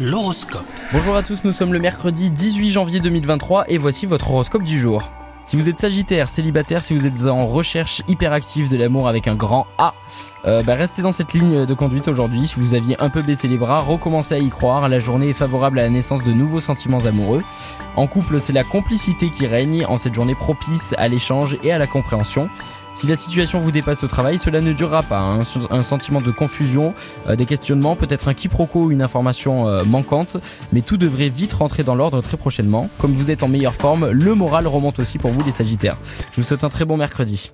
L'horoscope. Bonjour à tous, nous sommes le mercredi 18 janvier 2023 et voici votre horoscope du jour. Si vous êtes sagittaire, célibataire, si vous êtes en recherche hyperactive de l'amour avec un grand A, euh, bah restez dans cette ligne de conduite aujourd'hui. Si vous aviez un peu baissé les bras, recommencez à y croire. La journée est favorable à la naissance de nouveaux sentiments amoureux. En couple, c'est la complicité qui règne en cette journée propice à l'échange et à la compréhension. Si la situation vous dépasse au travail, cela ne durera pas. hein. Un sentiment de confusion, euh, des questionnements, peut-être un quiproquo ou une information euh, manquante, mais tout devrait vite rentrer dans l'ordre très prochainement. Comme vous êtes en meilleure forme, le moral remonte aussi pour vous les Sagittaires. Je vous souhaite un très bon mercredi.